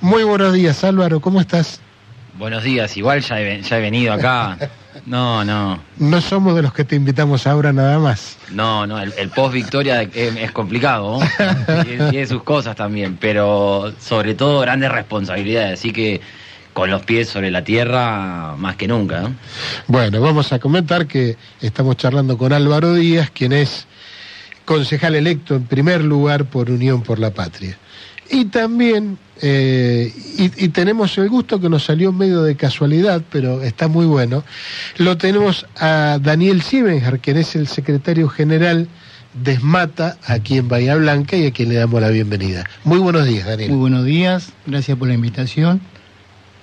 Muy buenos días, Álvaro, ¿cómo estás? Buenos días, igual ya he, ya he venido acá. No, no, No somos de los que te invitamos ahora nada más. no, no, el, el post victoria es, es complicado, ¿no? Tiene, tiene sus cosas también, pero sobre todo grandes responsabilidades, así que con los pies sobre la tierra más que nunca, ¿no? Bueno, vamos a comentar que estamos charlando con Álvaro Díaz, quien es concejal electo en primer lugar por Unión por la Patria. Y también, eh, y, y tenemos el gusto que nos salió medio de casualidad, pero está muy bueno, lo tenemos a Daniel Siebenjar, quien es el secretario general de ESMATA aquí en Bahía Blanca y a quien le damos la bienvenida. Muy buenos días, Daniel. Muy buenos días, gracias por la invitación.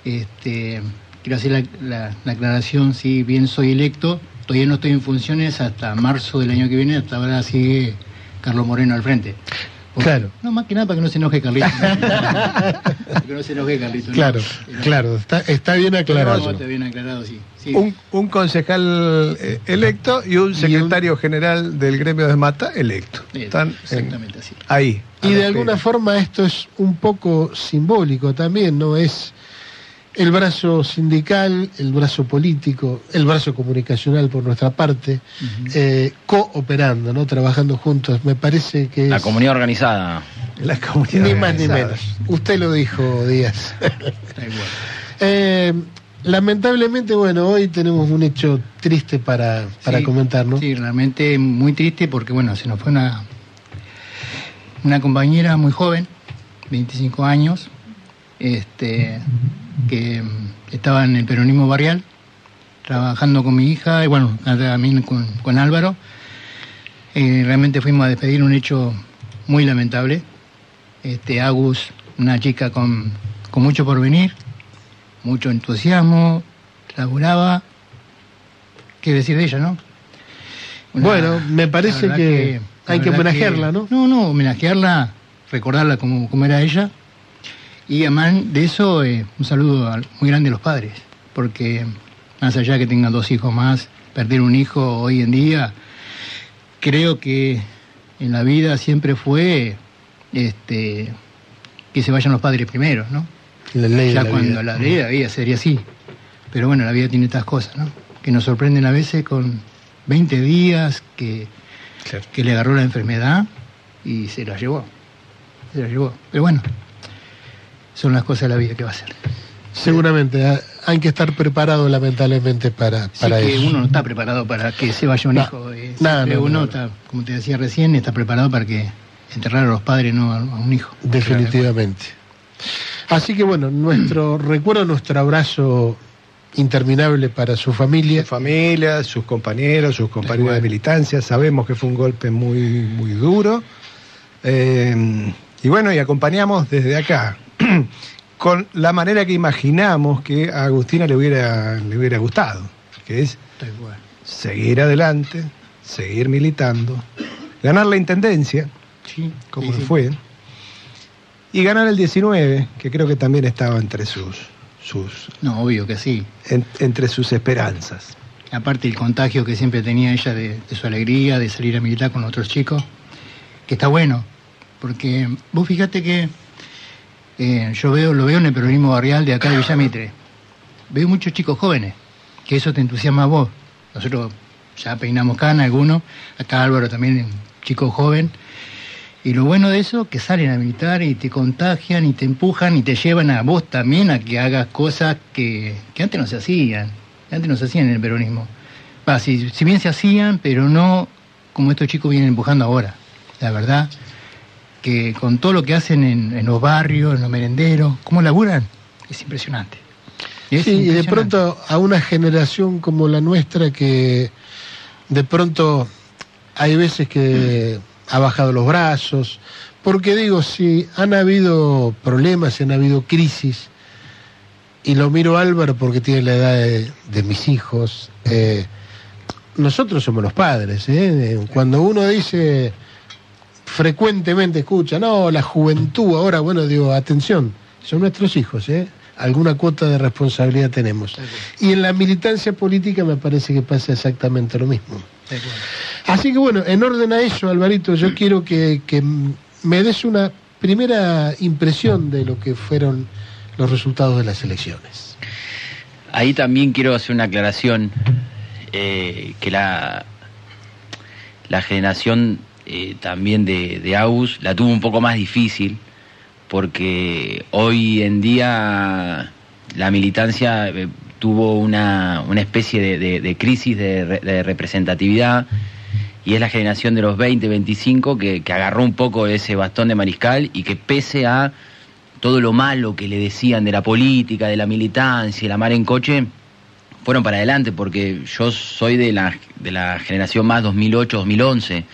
Este, quiero hacer la, la- la aclaración, si bien soy electo, todavía no estoy en funciones hasta marzo del año que viene, hasta ahora sigue Carlos Moreno al frente. Porque- Claro. No, más que nada para que no se enoje Carlito. para que no se enoje Carlito. ¿no? Claro, Pero- claro, está, está bien aclarado. está bien aclarado, sí. sí. un, un concejal eh, electo y un secretario general del gremio de Mata electo. Eh, Están en- Exactamente así. ahí. Y de alguna forma esto es un poco simbólico también, ¿no? Es el brazo sindical, el brazo político, el brazo comunicacional por nuestra parte, eh, cooperando, ¿no? Trabajando juntos. Me parece que La es comunidad organizada. La comunidad ni más ni menos. Usted lo dijo, Díaz. Eh, lamentablemente, bueno, hoy tenemos un hecho triste para, para Sí, comentar, ¿no? Sí, realmente muy triste porque, bueno, se nos fue una, una compañera muy joven, 25 años, este, que mm, estaba en el peronismo barrial, trabajando con mi hija y, bueno, también con, con Álvaro. Eh, realmente fuimos a despedir un hecho muy lamentable. Este, Agus, una chica con, con mucho porvenir, mucho entusiasmo, laburaba. ¿Qué decir de ella, no? Una- Bueno, me parece que hay que homenajearla, ¿no? No, no, homenajearla, recordarla como, como era ella. Y además de eso, eh, un saludo al- muy grande a los padres, porque más allá que tengan dos hijos más, perder un hijo hoy en día, creo que en la vida siempre fue este, que se vayan los padres primero, ¿no? La ley de ya la cuando vida. la ley de la vida sería así. Pero bueno, la vida tiene estas cosas, ¿no? Que nos sorprenden a veces con 20 días que, Claro. que le agarró la enfermedad y se la llevó. Se la llevó. Pero bueno, son las cosas de la vida que va a ser. Seguramente ah, hay que estar preparado lamentablemente para, Sí para que eso. uno no está preparado para que se vaya un No. hijo. eh, No, siempre no, uno no. está, como te decía recién, está preparado para que enterrar a los padres, no a, a un hijo. Definitivamente. Así que bueno, nuestro recuerdo, nuestro abrazo interminable para su familia. Su familia, sus compañeros, sus compañeros de militancia. Sabemos que fue un golpe muy, muy duro. Eh, y bueno, y acompañamos desde acá. con la manera que imaginamos que a Agustina le hubiera, le hubiera gustado, que es seguir adelante, seguir militando, ganar la intendencia, Sí, como sí, sí. fue, y ganar el 19, que creo que también estaba entre sus, sus, No, obvio que sí. en- entre sus esperanzas. aparte el contagio que siempre tenía ella de, de su alegría, de salir a militar con otros chicos, que está bueno, porque vos fíjate que eh, yo veo, lo veo en el peronismo barrial de acá de Villamitre, veo muchos chicos jóvenes, que eso te entusiasma a vos. Nosotros ya peinamos cana algunos, acá Álvaro también, chico joven, y lo bueno de eso, que salen a militar y te contagian y te empujan y te llevan a vos también a que hagas cosas que, que antes no se hacían. Antes no se hacían en el peronismo. Va, si, si bien se hacían, pero no como estos chicos vienen empujando ahora. La verdad, que con todo lo que hacen en, en los barrios, en los merenderos, cómo laburan, es impresionante. Es Sí, y de pronto a una generación como la nuestra que de pronto hay veces que ha bajado los brazos, porque digo, si han habido problemas, si han habido crisis, y lo miro a Álvaro porque tiene la edad de, de mis hijos, eh, nosotros somos los padres, ¿eh? cuando uno dice frecuentemente escucha, no, la juventud ahora, bueno, digo, atención, son nuestros hijos, ¿eh? alguna cuota de responsabilidad tenemos. Y en la militancia política me parece que pasa exactamente lo mismo. Así que bueno, en orden a eso, Alvarito, yo quiero que, que me des una primera impresión de lo que fueron los resultados de las elecciones. Ahí también quiero hacer una aclaración, eh, que la, la generación eh, también de, de AUS la tuvo un poco más difícil, porque hoy en día la militancia eh, tuvo una, una especie de, de, crisis de, representatividad y es la generación de los 20, 25 que, agarró un poco ese bastón de mariscal y que pese a todo lo malo que le decían de la política, de la militancia, la mar en coche, fueron para adelante, porque yo soy de la, de la generación más 2008-2011,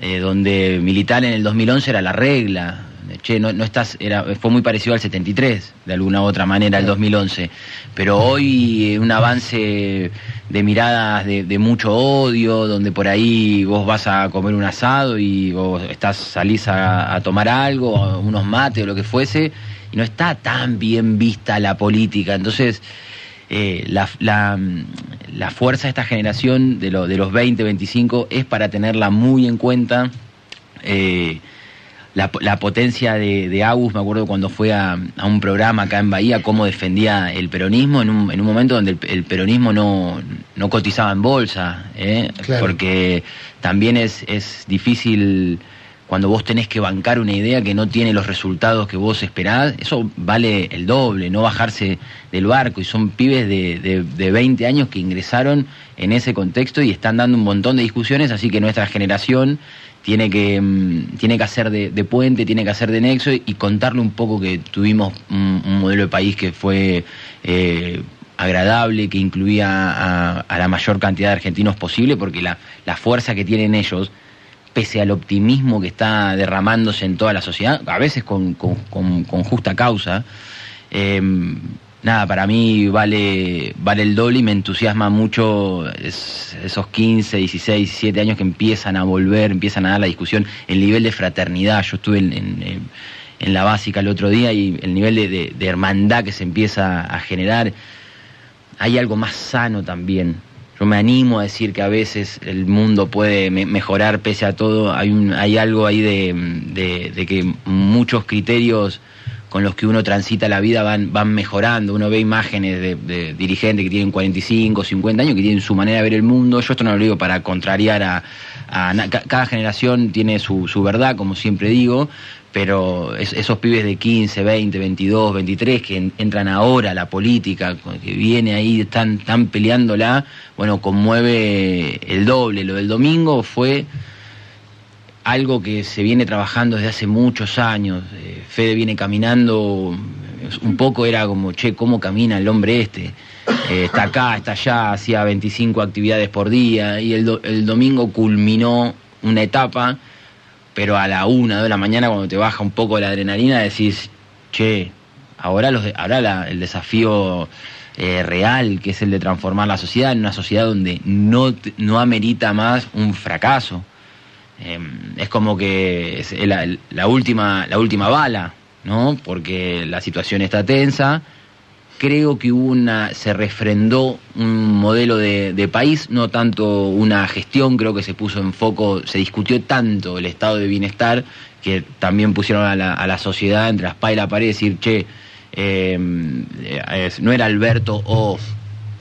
eh, donde militar en el 2011 era la regla, che, no, no estás, era, fue muy parecido al 73, de alguna u otra manera, el 2011. Pero hoy un avance de miradas de, mucho odio, donde por ahí vos vas a comer un asado y vos estás, salís a, tomar algo, unos mates o lo que fuese, y no está tan bien vista la política. Entonces, eh, la, la, la, fuerza de esta generación de, lo, de los 20, 25 es para tenerla muy en cuenta. Eh, la, potencia de, de, Agus, me acuerdo cuando fue a, un programa acá en Bahía, cómo defendía el peronismo en un, en un momento donde el, peronismo no, no, cotizaba en bolsa, ¿eh? porque también es, es difícil cuando vos tenés que bancar una idea que no tiene los resultados que vos esperás, eso vale el doble, no bajarse del barco. Y son pibes de, de, de, 20 años que ingresaron en ese contexto y están dando un montón de discusiones, así que nuestra generación tiene que, mm, tiene que hacer de, puente, tiene que hacer de nexo y, contarle un poco que tuvimos un, modelo de país que fue eh, agradable, que incluía a, la mayor cantidad de argentinos posible, porque la, la fuerza que tienen ellos, pese al optimismo que está derramándose en toda la sociedad, a veces con, justa causa, eh, nada, para mí vale, vale el doble y me entusiasma mucho esos 15, 16, 17 años que empiezan a volver, empiezan a dar la discusión, el nivel de fraternidad. Yo estuve en, en, la básica el otro día y el nivel de, hermandad que se empieza a generar. Hay algo más sano también. Yo me animo a decir que a veces el mundo puede mejorar pese a todo. Hay, un, hay algo ahí de, de que muchos criterios con los que uno transita la vida van, van mejorando. Uno ve imágenes de, dirigentes que tienen 45, 50 años, que tienen su manera de ver el mundo. Yo esto no lo digo para contrariar a... cada generación tiene su, su verdad, como siempre digo, pero esos pibes de 15, 20, 22, 23 que entran ahora a la política, que viene ahí, están, están peleándola, bueno, conmueve el doble. Lo del domingo fue algo que se viene trabajando desde hace muchos años. Eh, Fede viene caminando, un poco era como, che, ¿cómo camina el hombre este? Eh, está acá, está allá, hacía 25 actividades por día y el, el domingo culminó una etapa, pero a la una de la mañana cuando te baja un poco la adrenalina decís, che, ahora, los, ahora el desafío eh, real, que es el de transformar la sociedad en una sociedad donde no, no amerita más un fracaso Em, es como que la, última, la última bala, ¿no? Porque la situación está tensa. Creo que una, se refrendó un modelo de, país, no tanto una gestión, creo que se puso en foco, se discutió tanto el estado de bienestar que también pusieron a la, a la sociedad entre la espalda y la pared decir, che, em, no era Alberto o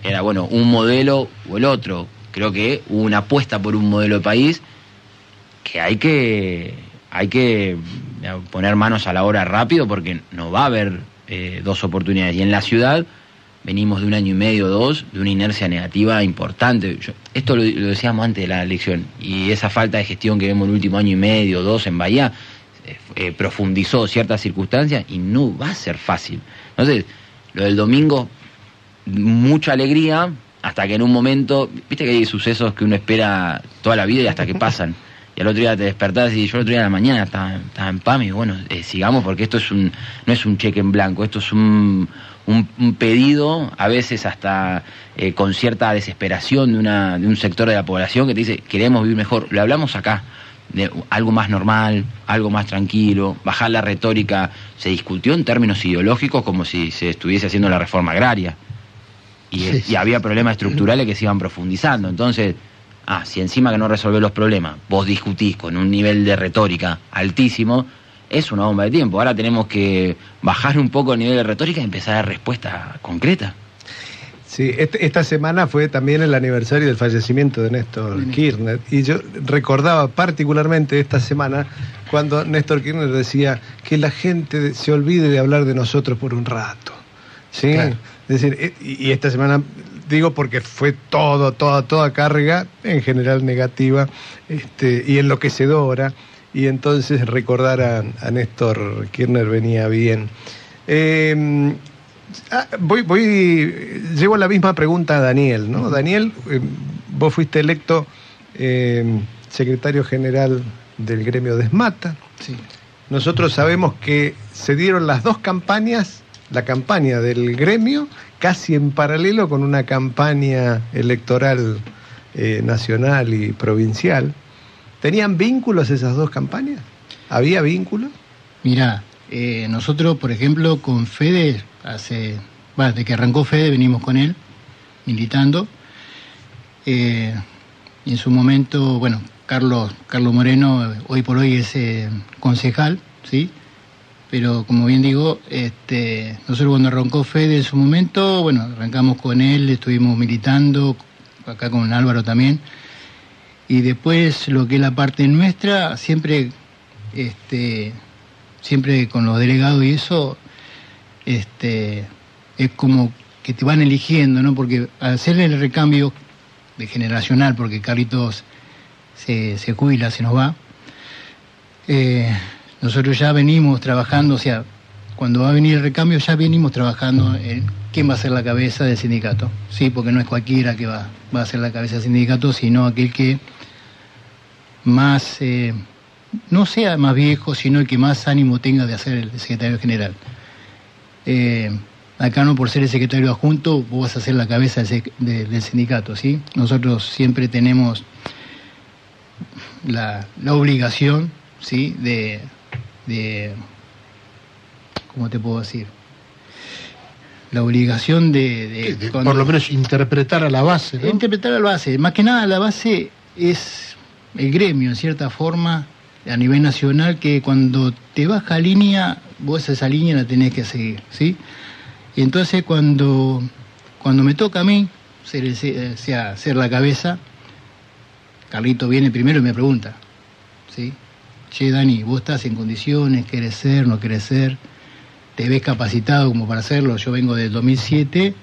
era bueno un modelo o el otro. Creo que hubo una apuesta por un modelo de país que hay que hay que eh, poner manos a la obra rápido porque no va a haber eh, dos oportunidades. Y en la ciudad venimos de un año y medio, dos, de una inercia negativa importante. esto lo, decíamos antes de la elección, y esa falta de gestión que vemos en el último año y medio, dos en Bahía, eh, profundizó ciertas circunstancias y no va a ser fácil. Entonces, lo del domingo, mucha alegría, hasta que en un momento, viste que hay sucesos que uno espera toda la vida y hasta que pasan y al otro día te despertás y yo el otro día de la mañana estaba, en PAM y bueno, eh, sigamos porque esto es un, no es un cheque en blanco, esto es un, un, pedido, a veces hasta eh, con cierta desesperación de, una, de un sector de la población que te dice, queremos vivir mejor, lo hablamos acá, de algo más normal, algo más tranquilo, bajar la retórica, se discutió en términos ideológicos como si se estuviese haciendo la reforma agraria. Y, y había problemas estructurales que se iban profundizando. Entonces, Ah, si encima que no resolvés los problemas, vos discutís con un nivel de retórica altísimo, es una bomba de tiempo. Ahora tenemos que bajar un poco el nivel de retórica y empezar a dar respuesta concreta. Sí, este- esta semana fue también el aniversario del fallecimiento de Néstor Kirchner y yo recordaba particularmente esta semana cuando Néstor Kirchner decía que la gente se olvide de hablar de nosotros por un rato. ¿sí? Claro. Es decir, y y esta semana digo porque fue todo, toda, toda carga, en general negativa este, y enloquecedora, y entonces recordar a, a Néstor Kirchner venía bien. Eh, Ah, voy, voy, llevo la misma pregunta a Daniel, ¿no? Daniel, eh, vos fuiste electo eh, secretario general del gremio de Esmata. Sí. Nosotros sabemos que se dieron las dos campañas, la campaña del gremio, casi en paralelo con una campaña electoral eh, nacional y provincial. ¿Tenían vínculos esas dos campañas? ¿Había vínculos? Mira, eh, nosotros, por ejemplo, con Fede, hace, bueno, desde que arrancó Fede venimos con él, militando. Eh, en su momento, bueno, Carlos, Carlos Moreno, hoy por hoy es concejal, ¿sí? Pero como bien digo, este, nosotros cuando arrancó Fede en su momento, bueno, arrancamos con él, estuvimos militando, acá con Álvaro también. Y después lo que es la parte nuestra, siempre este, siempre con los delegados y eso, este, es como que te van eligiendo, ¿no? Porque al hacer el recambio de generacional, porque Carlitos se, se jubila, se nos va, eh, nosotros ya venimos trabajando, o sea, cuando va a venir el recambio ya venimos trabajando en quién va a ser la cabeza del sindicato, sí, porque no es cualquiera que va, va a ser la cabeza del sindicato, sino aquel que más, eh, no sea más viejo, sino el que más ánimo tenga de hacer el secretario general. Eh, acá no por ser el secretario adjunto, vos vas a ser la cabeza del, de- del sindicato, ¿sí? Nosotros siempre tenemos la, la obligación, ¿sí? De, de, ¿cómo te puedo decir? La obligación de... de- Que de- cuando- por lo menos interpretar a la base, ¿no? Interpretar a la base. Más que nada la base es el gremio, en cierta forma, a nivel nacional, que cuando te baja línea, vos esa línea la tenés que seguir, ¿sí? Y entonces cuando, cuando me toca a mí ser, el- sea, ser la cabeza, Carlito viene primero y me pregunta, ¿sí? Che, Dani, vos estás en condiciones, querés ser, no querés ser, te ves capacitado como para hacerlo. Yo vengo del 2007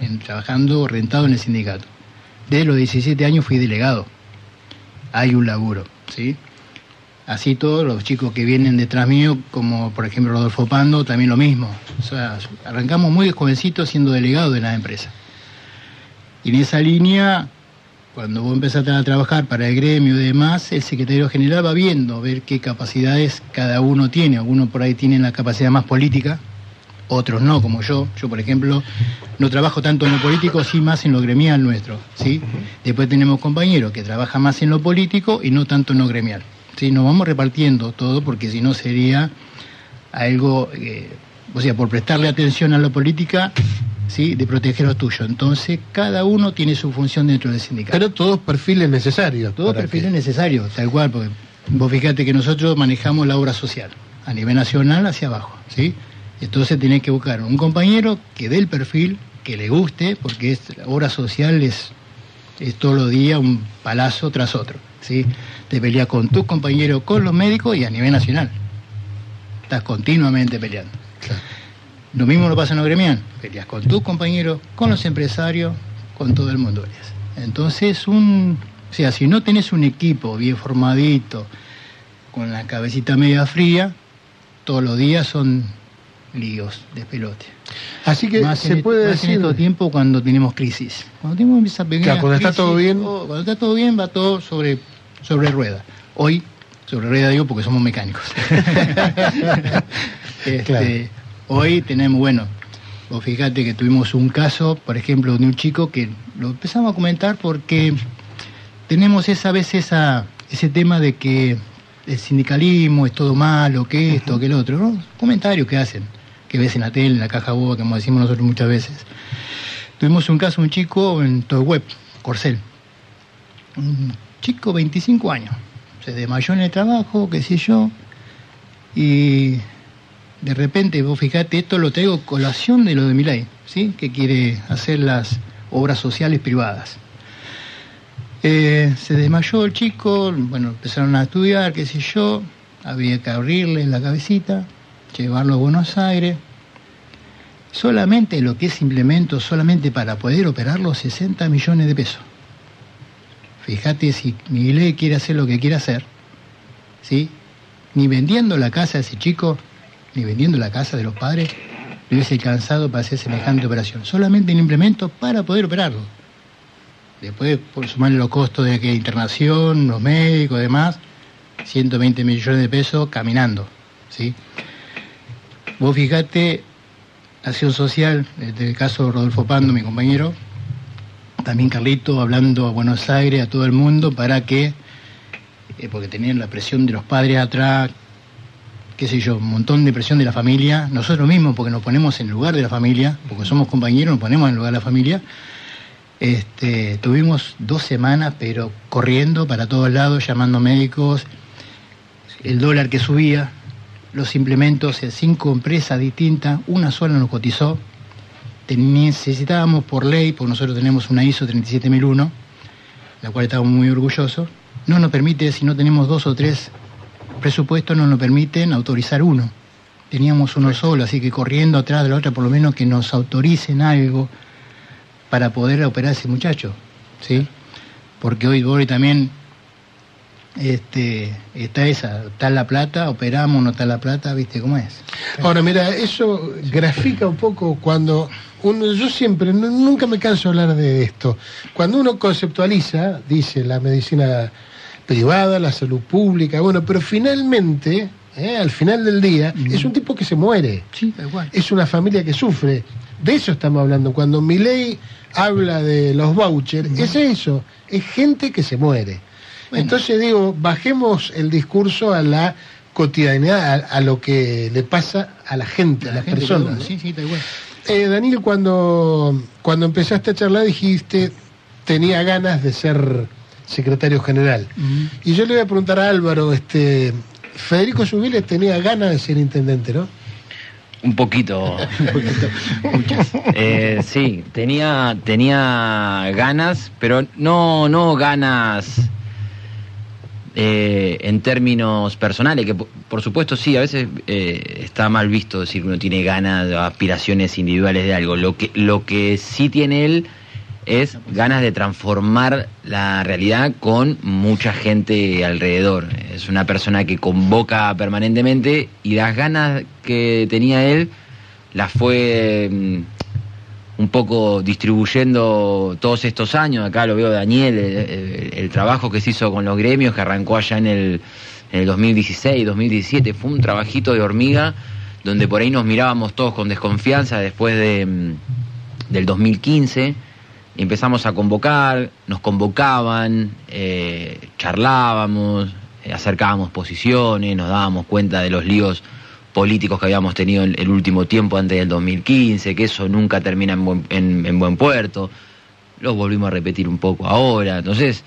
en- trabajando rentado en el sindicato. Desde los 17 años fui delegado. Hay un laburo, ¿sí? Así todos los chicos que vienen detrás mío, como por ejemplo Rodolfo Pando, también lo mismo. O sea, arrancamos muy jovencitos siendo delegados de la empresa. Y en esa línea, cuando vos empezás a trabajar para el gremio y demás, el secretario general va viendo, ver qué capacidades cada uno tiene. Algunos por ahí tienen la capacidad más política, otros no, como yo. Yo, por ejemplo, no trabajo tanto en lo político, sí más en lo gremial nuestro, ¿sí? Después tenemos compañeros que trabajan más en lo político y no tanto en lo gremial, ¿sí? Nos vamos repartiendo todo porque si no sería algo, eh, o sea, por prestarle atención a la política, ¿sí? De proteger lo tuyo. Entonces, cada uno tiene su función dentro del sindicato. Pero todos perfiles necesarios. Todo para perfil que- es necesario, tal cual, porque vos fíjate que nosotros manejamos la obra social a nivel nacional hacia abajo, ¿sí? Entonces tenés que buscar un compañero que dé el perfil, que le guste, porque es, la obra social es, es todos los días un palazo tras otro, ¿sí? Te peleas con tus compañeros, con los médicos y a nivel nacional. Estás continuamente peleando. Claro. Lo mismo lo pasa en lo gremial. Peleas con tus compañeros, con los empresarios, con todo el mundo. Entonces, un, o sea, si no tenés un equipo bien formadito, con la cabecita media fría, todos los días son líos de pelote. Así que más se en, puede más en decir. estos tiempos cuando tenemos crisis. Cuando tenemos esa pequeña Claro, cuando está crisis, todo bien. oh, cuando está todo bien, va todo sobre, sobre rueda. Hoy, sobre rueda digo porque somos mecánicos. Este, Claro. Hoy tenemos, bueno, vos fíjate que tuvimos un caso, por ejemplo, de un chico que lo empezamos a comentar porque tenemos esa vez esa, ese tema de que el sindicalismo es todo malo, que esto, que el otro, ¿no? Comentarios que hacen, que ves en la tele, en la caja boba, como decimos nosotros muchas veces. Tuvimos un caso, un chico en todo web, Corcel. Un chico, 25 años. Se desmayó en el trabajo, qué sé yo. Y de repente, vos fijate, esto lo traigo colación de lo de Milay, ¿sí? Que quiere hacer las obras sociales privadas. Eh, se desmayó el chico, bueno, empezaron a estudiar, qué sé yo, había que abrirle la cabecita, llevarlo a Buenos Aires. Solamente lo que es implemento, solamente para poder operarlo, 60 millones de pesos. Fíjate si Miguel quiere hacer lo que quiere hacer, ¿sí? Ni vendiendo la casa de ese chico, ni vendiendo la casa de los padres, le hubiese cansado para hacer semejante operación. Solamente un implemento para poder operarlo. Después, por sumarle los costos de que internación, los médicos, demás, 120 millones de pesos caminando, ¿sí? Vos fijate, acción social, desde el caso de Rodolfo Pando, mi compañero, también Carlito hablando a Buenos Aires, a todo el mundo, para que, eh, porque tenían la presión de los padres atrás, qué sé yo, un montón de presión de la familia, nosotros mismos, porque nos ponemos en lugar de la familia, porque somos compañeros, nos ponemos en lugar de la familia. Este, tuvimos dos semanas, pero corriendo para todos lados, llamando médicos, el dólar que subía, los implementos en cinco empresas distintas, una sola nos cotizó. Necesitábamos por ley, porque nosotros tenemos una ISO 37001, la cual estamos muy orgullosos, no nos permite, si no tenemos dos o tres presupuestos, no nos permiten autorizar uno. Teníamos uno solo, así que corriendo atrás de la otra, por lo menos que nos autoricen algo para poder operar a ese muchacho, ¿sí? Porque hoy, hoy también este, está esa, está la plata, operamos, no está la plata, viste cómo es. Ahora, mira, eso grafica un poco cuando uno, yo siempre, nunca me canso de hablar de esto, cuando uno conceptualiza, dice la medicina privada, la salud pública, bueno, pero finalmente, ¿eh? al final del día, es un tipo que se muere. Sí, igual. Es una familia que sufre. De eso estamos hablando. Cuando mi ley habla de los vouchers, es eso, es gente que se muere. Entonces digo, bajemos el discurso a la cotidianidad, a, lo que le pasa a la gente, a, las personas. Sí, sí, igual. Eh, Daniel, cuando, cuando empezaste a charlar dijiste, tenía ganas de ser secretario general. Y yo le voy a preguntar a Álvaro, este, Federico Subiles tenía ganas de ser intendente, ¿no? Un poquito. Eh, sí, tenía, tenía ganas, pero no, no ganas eh, en términos personales, que por, supuesto sí, a veces eh, está mal visto decir que uno tiene ganas, aspiraciones individuales de algo. Lo que, lo que sí tiene él es ganas de transformar la realidad con mucha gente alrededor. Es una persona que convoca permanentemente y las ganas que tenía él las fue mm, un poco distribuyendo todos estos años. Acá lo veo Daniel, el, trabajo que se hizo con los gremios, que arrancó allá en el, en el 2016, 2017, fue un trabajito de hormiga donde por ahí nos mirábamos todos con desconfianza después de, mm, del 2015 empezamos a convocar, nos convocaban, eh, charlábamos, eh, acercábamos posiciones, nos dábamos cuenta de los líos políticos que habíamos tenido en el último tiempo antes del 2015, que eso nunca termina en buen, en, buen puerto. Lo volvimos a repetir un poco ahora. Entonces,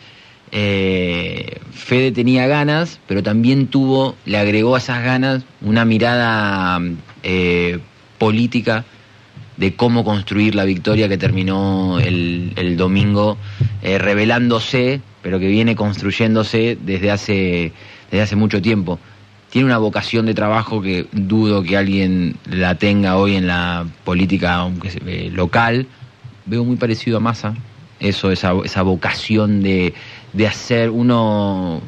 eh, Fede tenía ganas, pero también tuvo, le agregó a esas ganas una mirada política de cómo construir la victoria que terminó el, domingo eh, revelándose, pero que viene construyéndose desde hace, desde hace mucho tiempo. Tiene una vocación de trabajo que dudo que alguien la tenga hoy en la política local. Veo muy parecido a Massa, eso, esa, esa vocación de, de hacer uno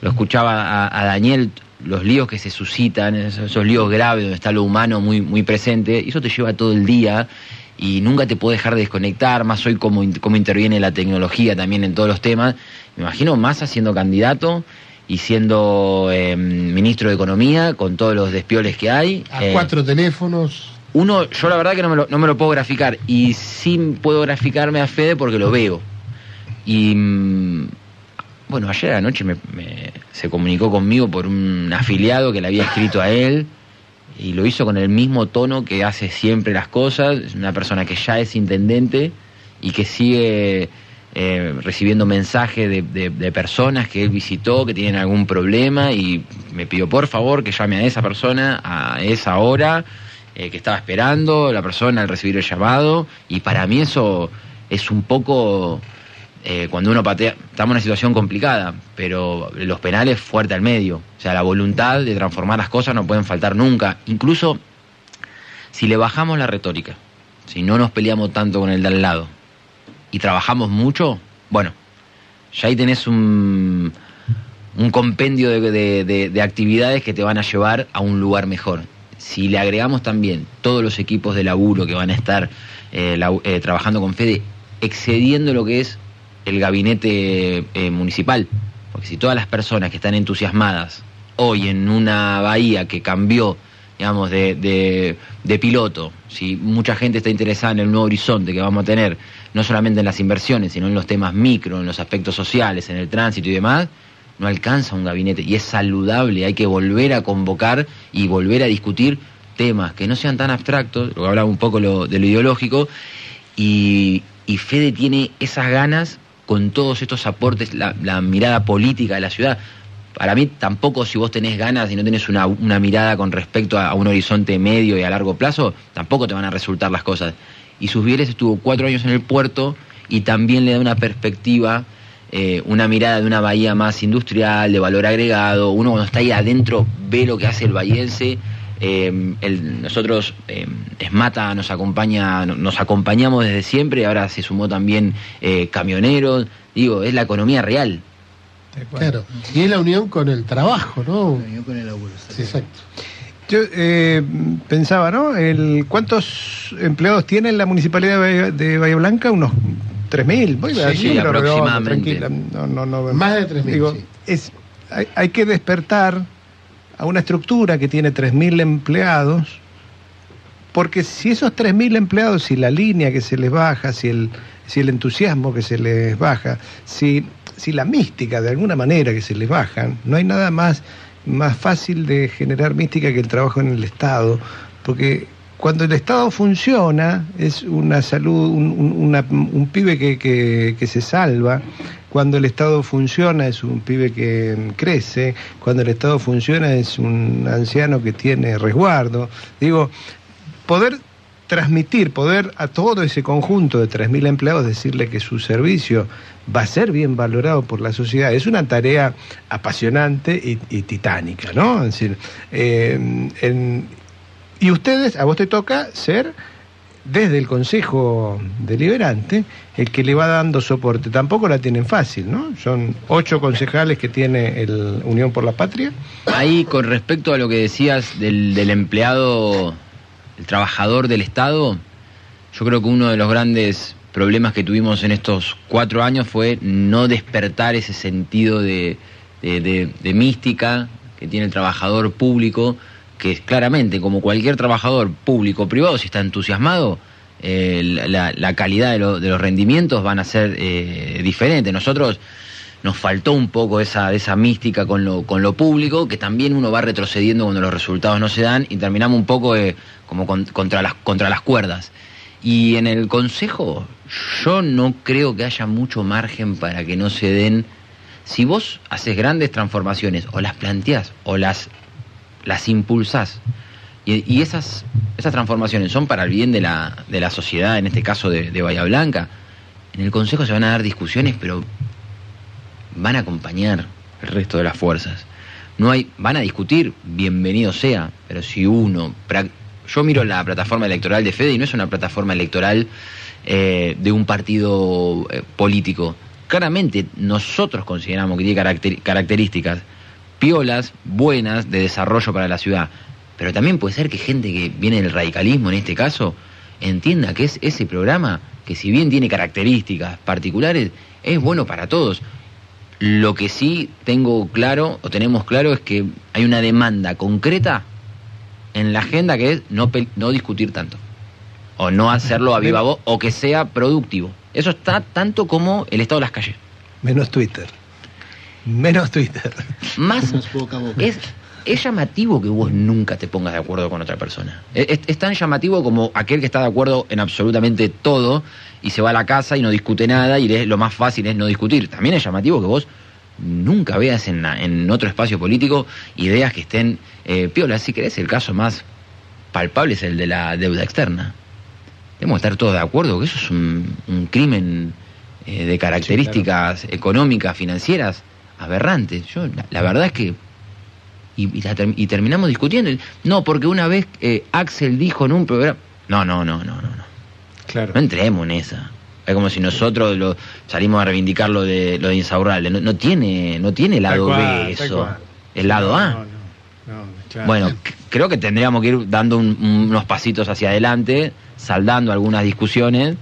lo escuchaba a, Daniel los líos que se suscitan, esos, líos graves donde está lo humano muy, muy presente, y eso te lleva todo el día y nunca te puede dejar de desconectar, más hoy como, como interviene la tecnología también en todos los temas. Me imagino Massa siendo candidato y siendo em, ministro de Economía, con todos los despioles que hay. A eh, cuatro teléfonos. Uno, yo la verdad que no me, lo, no me lo puedo graficar, y sí puedo graficarme a Fede porque lo veo. Y mm, bueno, ayer anoche me, se comunicó conmigo por un afiliado que le había escrito a él y lo hizo con el mismo tono que hace siempre las cosas. Es una persona que ya es intendente y que sigue eh, recibiendo mensajes de, de- de personas que él visitó, que tienen algún problema y me pidió por favor que llame a esa persona a esa hora eh, que estaba esperando la persona al recibir el llamado y para mí eso es un poco eh, cuando uno patea, estamos en una situación complicada, pero los penales fuerte al medio. O sea, la voluntad de transformar las cosas no pueden faltar nunca. Incluso si le bajamos la retórica, si no nos peleamos tanto con el de al lado y trabajamos mucho, bueno, ya ahí tenés un, un compendio de, de- de- de actividades que te van a llevar a un lugar mejor. Si le agregamos también todos los equipos de laburo que van a estar eh, eh, trabajando con Fede, excediendo lo que es el gabinete eh, municipal, porque si todas las personas que están entusiasmadas hoy en una bahía que cambió, digamos, de, de- piloto, si mucha gente está interesada en el nuevo horizonte que vamos a tener, no solamente en las inversiones, sino en los temas micro, en los aspectos sociales, en el tránsito y demás, no alcanza un gabinete. Y es saludable, hay que volver a convocar y volver a discutir temas que no sean tan abstractos, lo que hablaba un poco de lo ideológico, y, y Fede tiene esas ganas con todos estos aportes, la, mirada política de la ciudad. Para mí tampoco si vos tenés ganas y no tenés una, mirada con respecto a, un horizonte medio y a largo plazo, tampoco te van a resultar las cosas. Y Susbieles estuvo cuatro años en el puerto y también le da una perspectiva, eh, una mirada de una bahía más industrial, de valor agregado. Uno cuando está ahí adentro ve lo que hace el bahiense. Eh, el- nosotros, eh, Esmata nos acompaña, no- nos acompañamos desde siempre, ahora se sumó también eh, camioneros. Digo, es la economía real. Claro. Y es la unión con el trabajo, ¿no? Unión con el laburo. Sí, exacto. Yo eh, pensaba, ¿no? El, ¿Cuántos empleados tiene la municipalidad de Bahía, de Bahía Blanca? Unos 3.000. Voy a Sí, aproximadamente. tranquila. No, no, no, Más de 3.000, Digo, sí. es, hay, hay que despertar a una estructura que tiene 3.000 empleados, porque si esos 3.000 empleados, si la línea que se les baja, si el, si el entusiasmo que se les baja, si, si la mística de alguna manera que se les baja, no hay nada más, más fácil de generar mística que el trabajo en el Estado, porque cuando el Estado funciona es una salud, un, un- una- un pibe que, que- se salva, cuando el Estado funciona es un pibe que crece, cuando el Estado funciona es un anciano que tiene resguardo. Digo, poder transmitir, poder a todo ese conjunto de 3.000 empleados decirle que su servicio va a ser bien valorado por la sociedad, es una tarea apasionante y, y titánica, ¿no? Es decir, eh, en- y ustedes, a vos te toca ser desde el Consejo Deliberante el que le va dando soporte. Tampoco la tienen fácil, ¿no? Son ocho concejales que tiene el Unión por la Patria. Ahí, con respecto a lo que decías del, del empleado, el trabajador del Estado, yo creo que uno de los grandes problemas que tuvimos en estos cuatro años fue no despertar ese sentido de, de- de- de mística que tiene el trabajador público, que claramente, como cualquier trabajador público o privado, si está entusiasmado, eh, la, calidad de, de los rendimientos van a ser eh, diferentes. Nosotros nos faltó un poco esa, esa mística con lo, con lo público, que también uno va retrocediendo cuando los resultados no se dan y terminamos un poco eh, como con- contra, las, contra las cuerdas. Y en el Consejo yo no creo que haya mucho margen para que no se den... Si vos haces grandes transformaciones o las planteás o las, las impulsás y, y esas, esas transformaciones son para el bien de la, de la sociedad, en este caso de, de Bahía Blanca, en el Consejo se van a dar discusiones, pero van a acompañar el resto de las fuerzas. No hay, van a discutir, bienvenido sea, pero si uno, yo miro la plataforma electoral de Fede y no es una plataforma electoral eh, de un partido eh, político. Claramente nosotros consideramos que tiene caracter- características piolas, buenas, de desarrollo para la ciudad. Pero también puede ser que gente que viene del radicalismo, en este caso, entienda que es ese programa que si bien tiene características particulares, es bueno para todos. Lo que sí tengo claro, o tenemos claro, es que hay una demanda concreta en la agenda que es no, no discutir tanto. O no hacerlo a viva voz, o que sea productivo. Eso está tanto como el estado de las calles. Menos Twitter. Menos Twitter. Más boca a boca. es, es llamativo que vos nunca te pongas de acuerdo con otra persona. Es, es, tan llamativo como aquel que está de acuerdo en absolutamente todo y se va a la casa y no discute nada y lo más fácil es no discutir. También es llamativo que vos nunca veas en, en otro espacio político ideas que estén eh, piolas. Si querés, el caso más palpable es el de la deuda externa. Debemos estar todos de acuerdo que eso es un, crimen eh, de características económicas, financieras, aberrantes. Yo, la, verdad es que. Y, terminamos discutiendo. No, porque una vez eh, Axel dijo en un programa. No, no, no, no, no. no. Claro. No entremos en esa. Es como si nosotros lo, salimos a reivindicar lo de lo de Insaurralde. No, tiene, no tiene lado B eso. El lado A. Bueno, creo que tendríamos que ir dando unos pasitos hacia adelante, saldando algunas discusiones.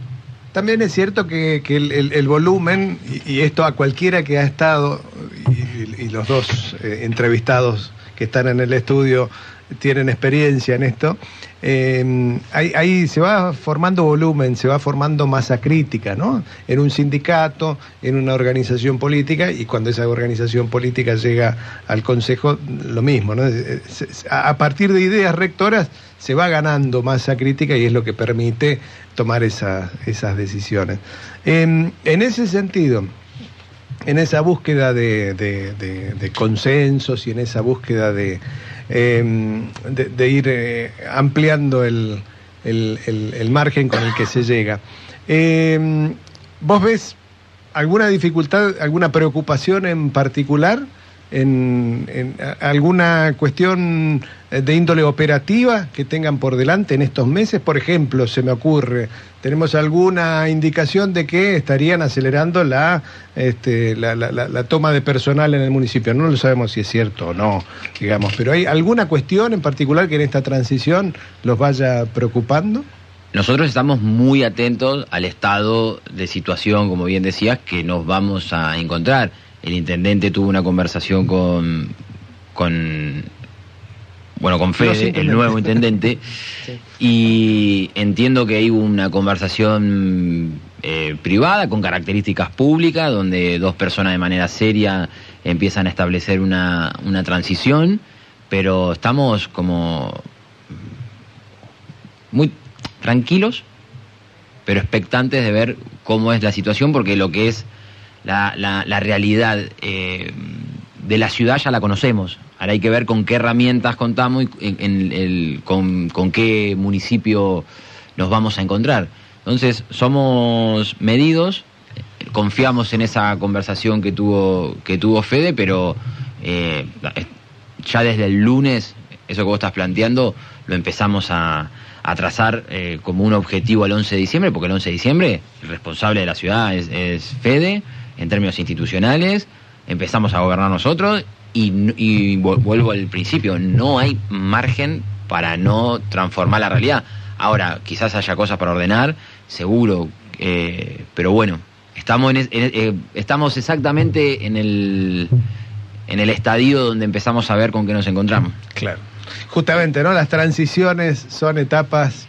También es cierto que, el, volumen, y, esto a cualquiera que ha estado, y, los dos eh, entrevistados que están en el estudio tienen experiencia en esto, eh, ahí, se va formando volumen, se va formando masa crítica, ¿no? En un sindicato, en una organización política, y cuando esa organización política llega al Consejo, lo mismo, ¿no? A partir de ideas rectoras se va ganando masa crítica y es lo que permite tomar esas decisiones. en ese sentido, en esa búsqueda de consensos y en esa búsqueda de Em, de, ir eh, ampliando el, margen con el que se llega. Em, ¿Vos ves alguna dificultad, alguna preocupación en particular? En, alguna cuestión de índole operativa que tengan por delante en estos meses? Por ejemplo, se me ocurre, ¿tenemos alguna indicación de que estarían acelerando la, este, la, la, toma de personal en el municipio? No lo sabemos si es cierto o no, digamos, pero ¿hay alguna cuestión en particular que en esta transición los vaya preocupando? Nosotros estamos muy atentos al estado de situación, como bien decías, que nos vamos a encontrar el intendente tuvo una conversación con, con bueno, con Fede, el nuevo intendente, y entiendo que hay una conversación eh, privada con características públicas, donde dos personas de manera seria empiezan a establecer una, una transición, pero estamos como muy tranquilos, pero expectantes de ver cómo es la situación, porque lo que es la, la, realidad eh, de la ciudad ya la conocemos. Ahora hay que ver con qué herramientas contamos y en, el, con, qué municipio nos vamos a encontrar. Entonces, somos medidos, confiamos en esa conversación que tuvo, que tuvo Fede, pero eh, ya desde el lunes, eso que vos estás planteando, lo empezamos a, a trazar eh, como un objetivo al 11 de diciembre, porque el 11 de diciembre el responsable de la ciudad es Fede en términos institucionales, empezamos a gobernar nosotros y, vuelvo al principio, no hay margen para no transformar la realidad. Ahora, quizás haya cosas para ordenar, seguro, eh, pero bueno, estamos, en, eh, estamos exactamente en el, en el estadio donde empezamos a ver con qué nos encontramos. Claro. Justamente, ¿no? Las transiciones son etapas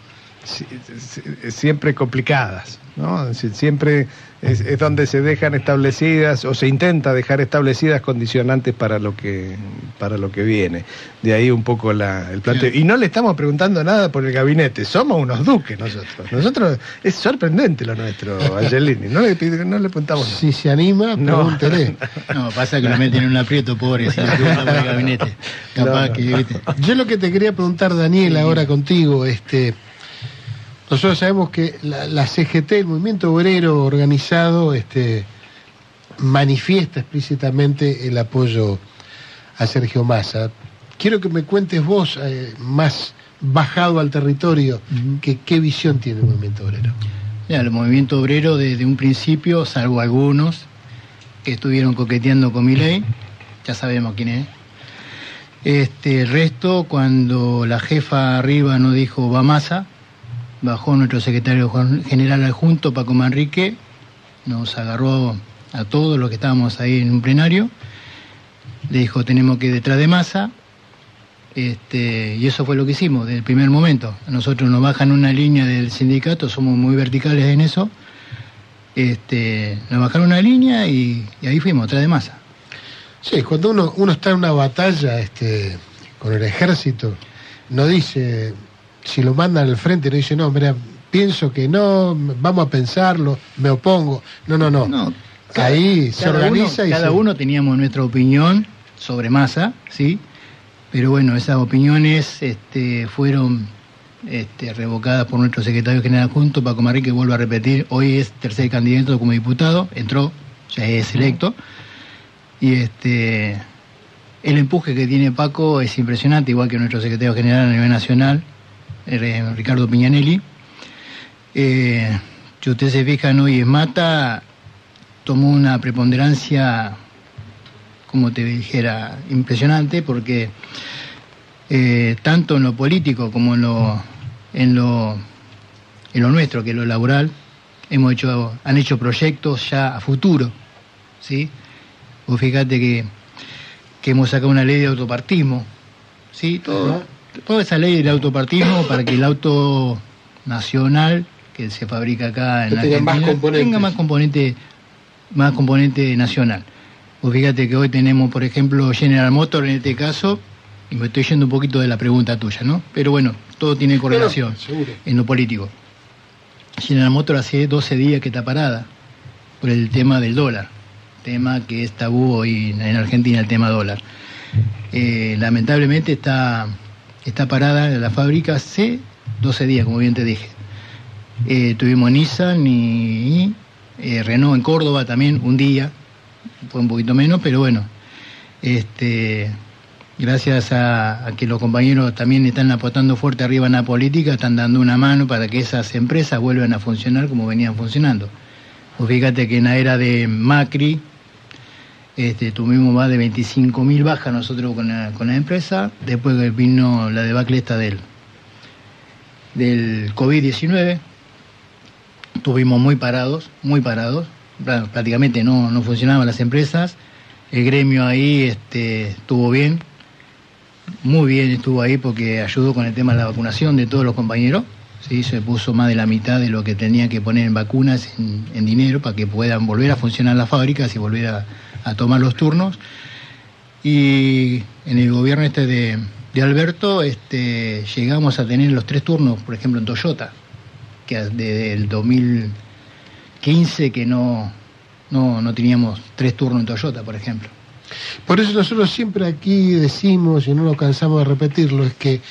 siempre complicadas, ¿no? Siempre es, donde se dejan establecidas o se intenta dejar establecidas condicionantes para lo que para lo que viene. De ahí un poco la, el planteo. Y no le estamos preguntando nada por el gabinete, somos unos duques nosotros. Nosotros es sorprendente lo nuestro, Angelini. No le, no le preguntamos. Si se anima, pregúntele. No. no, pasa que lo meten en un aprieto, pobre, si le por el gabinete. Capaz que, Yo lo que te quería preguntar, Daniel, ahora contigo, este nosotros sabemos que la, CGT, el movimiento obrero organizado, este, manifiesta explícitamente el apoyo a Sergio Massa. Quiero que me cuentes vos, eh, más bajado al territorio, que, qué visión tiene el movimiento obrero. el movimiento obrero desde un principio, salvo algunos que estuvieron coqueteando con mi ley, ya sabemos quién es. Este, el resto, cuando la jefa arriba nos dijo va Massa, bajó nuestro secretario general adjunto, Paco Manrique, nos agarró a todos los que estábamos ahí en un plenario, le dijo tenemos que ir detrás de masa, este, y eso fue lo que hicimos desde el primer momento. nosotros nos bajan una línea del sindicato, somos muy verticales en eso, este, nos bajaron una línea y, ahí fuimos, detrás de masa. Sí, cuando uno, uno está en una batalla, este, con el ejército, no dice, si lo mandan al frente, no dice, no, mira, pienso que no, vamos a pensarlo, me opongo. No, no, no. No, Ahí se cada organiza uno, y cada se- uno teníamos nuestra opinión sobre masa, ¿sí? Pero bueno, esas opiniones este, fueron este, revocadas por nuestro secretario general junto, Paco Marrique, vuelvo a repetir, hoy es tercer candidato como diputado, entró, ya es electo, y este el empuje que tiene Paco es impresionante, igual que nuestro secretario general a nivel nacional, Ricardo Piñanelli. Eh, si usted se fija, hoy es Mata tomó una preponderancia, como te dijera, impresionante, porque eh, tanto en lo político como en lo, en lo, en lo nuestro, que es lo laboral, hemos hecho, han hecho proyectos ya a futuro, ¿sí? Vos fíjate que, que hemos sacado una ley de autopartismo, ¿sí? Todo, toda esa ley del autopartismo para que el auto nacional que se fabrica acá en tenga más Argentina componentes. tenga más componente más componente nacional. Vos fíjate que hoy tenemos, por ejemplo, General Motors en este caso, y me estoy yendo un poquito de la pregunta tuya, ¿no? Pero bueno, todo tiene correlación en lo político. General Motors hace 12 días que está parada por el tema del dólar, tema que es tabú hoy en Argentina, el tema dólar. Eh, lamentablemente está, está parada la fábrica hace 12 días, como bien te dije. Eh, tuvimos Nissan y eh, Renault en Córdoba también un día, fue un poquito menos, pero bueno, este, gracias a, a que los compañeros también están apostando fuerte arriba en la política, están dando una mano para que esas empresas vuelvan a funcionar como venían funcionando. Pues fíjate que en la era de Macri este, tuvimos más de 25.000 bajas nosotros con la, con la empresa, después que vino la debacle esta del, del COVID-19, estuvimos muy parados, muy parados, prácticamente no, no funcionaban las empresas, el gremio ahí este, estuvo bien, muy bien estuvo ahí porque ayudó con el tema de la vacunación de todos los compañeros, ¿sí? se puso más de la mitad de lo que tenía que poner en vacunas, en, en dinero, para que puedan volver a funcionar las fábricas y volver a, a tomar los turnos. Y en el gobierno este de, de Alberto este, llegamos a tener los tres turnos, por ejemplo en Toyota, que desde el 2015 que no, no, no teníamos tres turnos en Toyota, por ejemplo. Por eso nosotros siempre aquí decimos, y no nos cansamos de repetirlo, es que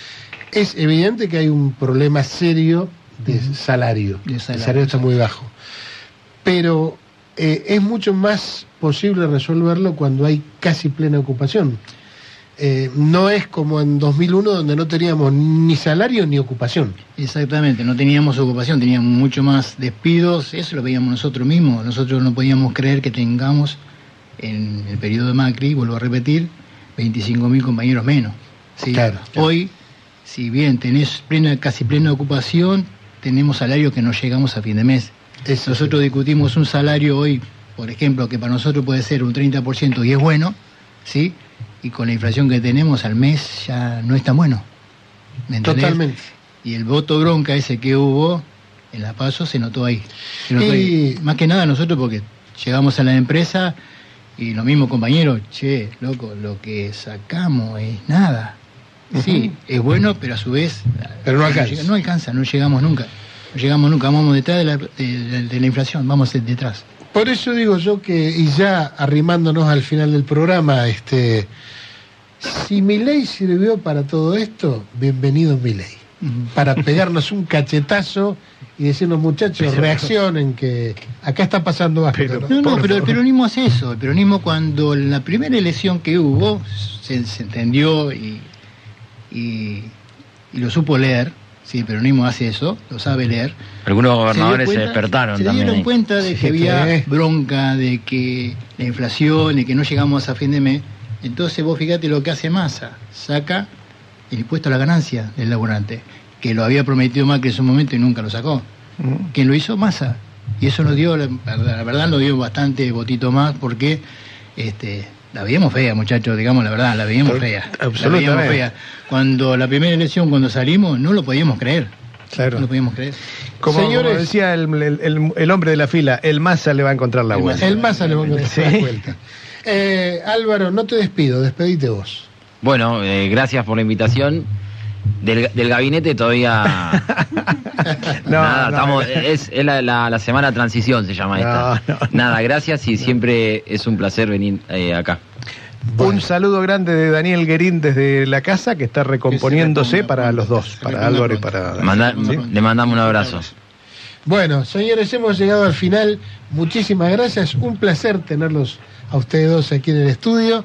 es evidente que hay un problema serio de salario. De El salario, salario está muy bajo. Pero eh, es mucho más posible resolverlo cuando hay casi plena ocupación. Eh, no es como en 2001 donde no teníamos ni salario ni ocupación. Exactamente, no teníamos ocupación, teníamos mucho más despidos, eso lo veíamos nosotros mismos, nosotros no podíamos creer que tengamos en el periodo de Macri, vuelvo a repetir, 25.000 compañeros menos. ¿sí? Claro, claro. Hoy, si bien tenés plena, casi plena ocupación, tenemos salarios que no llegamos a fin de mes. Nosotros discutimos un salario hoy, por ejemplo, que para nosotros puede ser un 30% y es bueno, ¿sí? Y con la inflación que tenemos al mes ya no es tan bueno. ¿me? Totalmente. Y el voto bronca ese que hubo en La Paso se notó ahí. Se notó Y- ahí. Más que nada nosotros porque llegamos a la empresa y los mismos compañeros, che, loco, lo que sacamos es nada. Sí, es bueno, pero a su vez... Pero no alcanza. No alcanza, no llegamos nunca. No llegamos nunca, vamos detrás de la, de- de- de la inflación, vamos detrás. Por eso digo yo que, y ya arrimándonos al final del programa, este, si mi ley sirvió para todo esto, bienvenido mi ley. Para pegarnos un cachetazo y decirnos, muchachos, reaccionen, que acá está pasando algo. Pero- ¿no? No, pero el peronismo hace eso. El peronismo cuando en la primera elección que hubo se, se entendió y, y, y lo supo leer. Sí, el peronismo hace eso, lo sabe leer. Algunos gobernadores se, cuenta- despertaron se también. dieron ahí. cuenta de Sí, que había sí. bronca, de que la inflación, de que no llegamos a fin de mes. Entonces vos fíjate lo que hace Massa, saca el impuesto a la ganancia del laburante, que lo había prometido Macri en su momento y nunca lo sacó. ¿Quién lo hizo? Massa. Y eso nos dio, la, la verdad, nos dio bastante votito más porque este, la veíamos fea, muchachos, digamos la verdad, la veíamos fea. La absolutamente. veíamos fea. Cuando la primera elección, cuando salimos, no lo podíamos creer. Claro. No lo podíamos creer. Como, decía el, el- el- el hombre de la fila, el masa le va a encontrar la El vuelta. El más le va a encontrar Sí. la vuelta. Eh, Álvaro, no te despido, despedite vos. Bueno, eh, gracias por la invitación. Del, del gabinete todavía. No, Nada, no, estamos, no. es, es la, la- la semana transición, se llama esta. No, no, no. Nada, gracias y siempre es un placer venir eh, acá. Un saludo grande de Daniel Guerín desde la casa que está recomponiéndose para los dos, para Álvaro y para Manda- ¿sí? Le mandamos un abrazo. Bueno, señores, hemos llegado al final. Muchísimas gracias. Un placer tenerlos a ustedes dos aquí en el estudio.